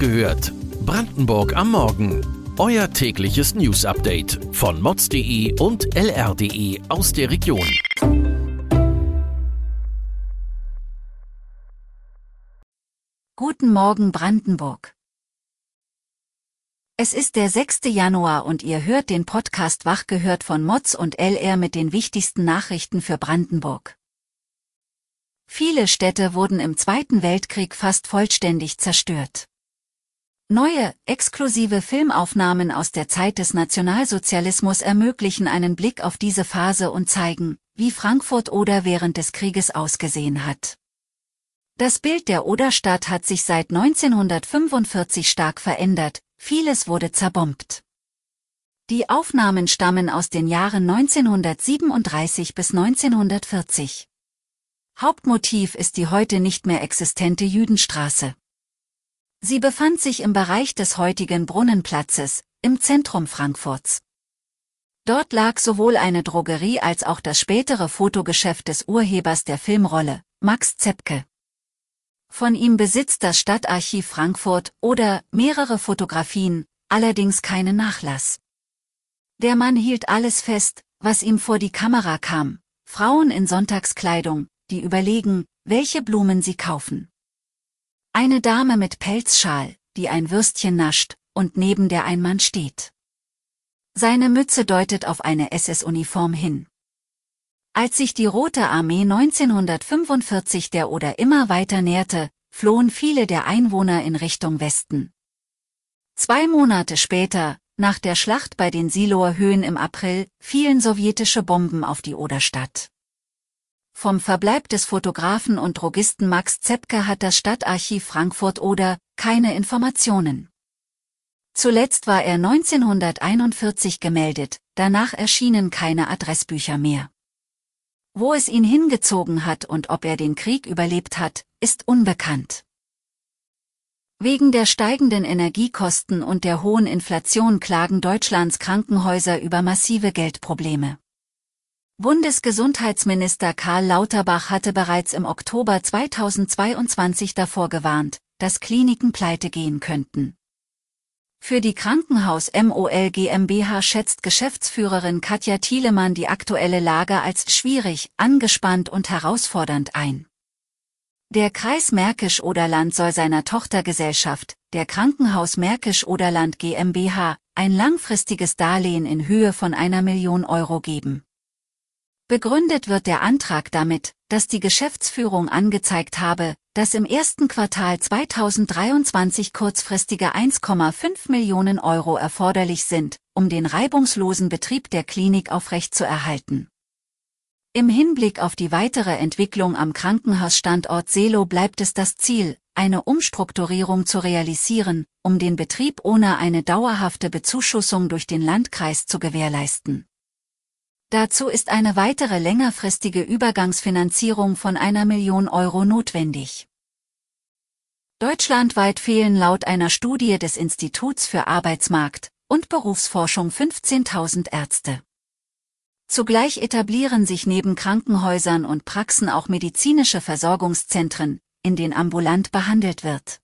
gehört. Brandenburg am Morgen. Euer tägliches News-Update von mods.de und lr.de aus der Region. Guten Morgen Brandenburg. Es ist der 6. Januar und ihr hört den Podcast Wach gehört von Mods und LR mit den wichtigsten Nachrichten für Brandenburg. Viele Städte wurden im Zweiten Weltkrieg fast vollständig zerstört. Neue, exklusive Filmaufnahmen aus der Zeit des Nationalsozialismus ermöglichen einen Blick auf diese Phase und zeigen, wie Frankfurt oder während des Krieges ausgesehen hat. Das Bild der Oderstadt hat sich seit 1945 stark verändert, vieles wurde zerbombt. Die Aufnahmen stammen aus den Jahren 1937 bis 1940. Hauptmotiv ist die heute nicht mehr existente Jüdenstraße. Sie befand sich im Bereich des heutigen Brunnenplatzes, im Zentrum Frankfurts. Dort lag sowohl eine Drogerie als auch das spätere Fotogeschäft des Urhebers der Filmrolle, Max Zepke. Von ihm besitzt das Stadtarchiv Frankfurt oder mehrere Fotografien, allerdings keinen Nachlass. Der Mann hielt alles fest, was ihm vor die Kamera kam, Frauen in Sonntagskleidung, die überlegen, welche Blumen sie kaufen. Eine Dame mit Pelzschal, die ein Würstchen nascht, und neben der ein Mann steht. Seine Mütze deutet auf eine SS-Uniform hin. Als sich die Rote Armee 1945 der Oder immer weiter näherte, flohen viele der Einwohner in Richtung Westen. Zwei Monate später, nach der Schlacht bei den Siloer Höhen im April, fielen sowjetische Bomben auf die Oderstadt. Vom Verbleib des Fotografen und Drogisten Max Zepke hat das Stadtarchiv Frankfurt-Oder keine Informationen. Zuletzt war er 1941 gemeldet, danach erschienen keine Adressbücher mehr. Wo es ihn hingezogen hat und ob er den Krieg überlebt hat, ist unbekannt. Wegen der steigenden Energiekosten und der hohen Inflation klagen Deutschlands Krankenhäuser über massive Geldprobleme. Bundesgesundheitsminister Karl Lauterbach hatte bereits im Oktober 2022 davor gewarnt, dass Kliniken pleite gehen könnten. Für die Krankenhaus MOL GmbH schätzt Geschäftsführerin Katja Thielemann die aktuelle Lage als schwierig, angespannt und herausfordernd ein. Der Kreis Märkisch-Oderland soll seiner Tochtergesellschaft, der Krankenhaus Märkisch-Oderland GmbH, ein langfristiges Darlehen in Höhe von einer Million Euro geben. Begründet wird der Antrag damit, dass die Geschäftsführung angezeigt habe, dass im ersten Quartal 2023 kurzfristige 1,5 Millionen Euro erforderlich sind, um den reibungslosen Betrieb der Klinik aufrechtzuerhalten. Im Hinblick auf die weitere Entwicklung am Krankenhausstandort Selo bleibt es das Ziel, eine Umstrukturierung zu realisieren, um den Betrieb ohne eine dauerhafte Bezuschussung durch den Landkreis zu gewährleisten. Dazu ist eine weitere längerfristige Übergangsfinanzierung von einer Million Euro notwendig. Deutschlandweit fehlen laut einer Studie des Instituts für Arbeitsmarkt und Berufsforschung 15.000 Ärzte. Zugleich etablieren sich neben Krankenhäusern und Praxen auch medizinische Versorgungszentren, in denen ambulant behandelt wird.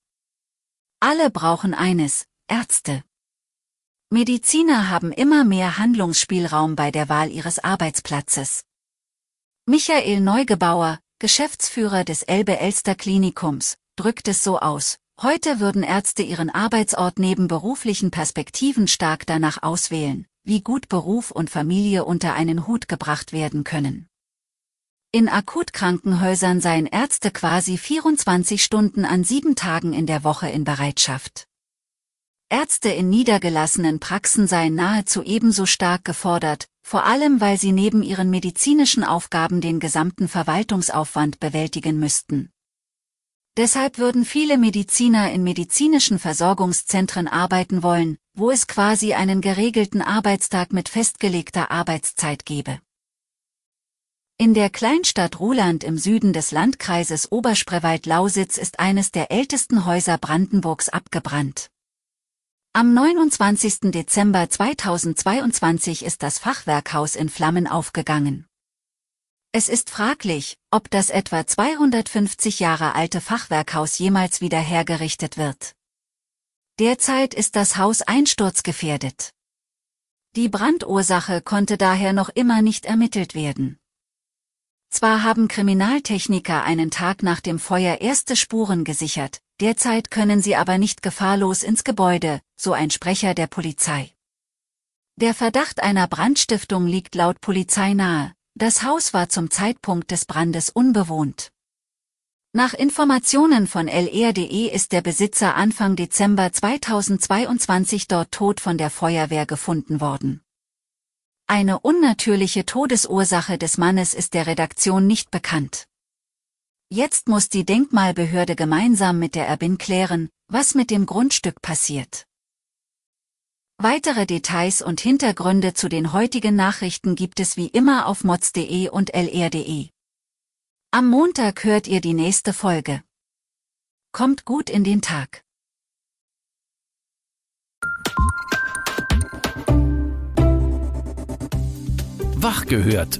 Alle brauchen eines, Ärzte. Mediziner haben immer mehr Handlungsspielraum bei der Wahl ihres Arbeitsplatzes. Michael Neugebauer, Geschäftsführer des Elbe-Elster Klinikums, drückt es so aus. Heute würden Ärzte ihren Arbeitsort neben beruflichen Perspektiven stark danach auswählen, wie gut Beruf und Familie unter einen Hut gebracht werden können. In Akutkrankenhäusern seien Ärzte quasi 24 Stunden an sieben Tagen in der Woche in Bereitschaft. Ärzte in niedergelassenen Praxen seien nahezu ebenso stark gefordert, vor allem weil sie neben ihren medizinischen Aufgaben den gesamten Verwaltungsaufwand bewältigen müssten. Deshalb würden viele Mediziner in medizinischen Versorgungszentren arbeiten wollen, wo es quasi einen geregelten Arbeitstag mit festgelegter Arbeitszeit gebe. In der Kleinstadt Ruhland im Süden des Landkreises Oberspreewald-Lausitz ist eines der ältesten Häuser Brandenburgs abgebrannt. Am 29. Dezember 2022 ist das Fachwerkhaus in Flammen aufgegangen. Es ist fraglich, ob das etwa 250 Jahre alte Fachwerkhaus jemals wieder hergerichtet wird. Derzeit ist das Haus einsturzgefährdet. Die Brandursache konnte daher noch immer nicht ermittelt werden. Zwar haben Kriminaltechniker einen Tag nach dem Feuer erste Spuren gesichert, derzeit können sie aber nicht gefahrlos ins Gebäude, so ein Sprecher der Polizei. Der Verdacht einer Brandstiftung liegt laut Polizei nahe, das Haus war zum Zeitpunkt des Brandes unbewohnt. Nach Informationen von LR.de ist der Besitzer Anfang Dezember 2022 dort tot von der Feuerwehr gefunden worden. Eine unnatürliche Todesursache des Mannes ist der Redaktion nicht bekannt. Jetzt muss die Denkmalbehörde gemeinsam mit der Erbin klären, was mit dem Grundstück passiert. Weitere Details und Hintergründe zu den heutigen Nachrichten gibt es wie immer auf mods.de und lr.de. Am Montag hört ihr die nächste Folge. Kommt gut in den Tag. Wach gehört.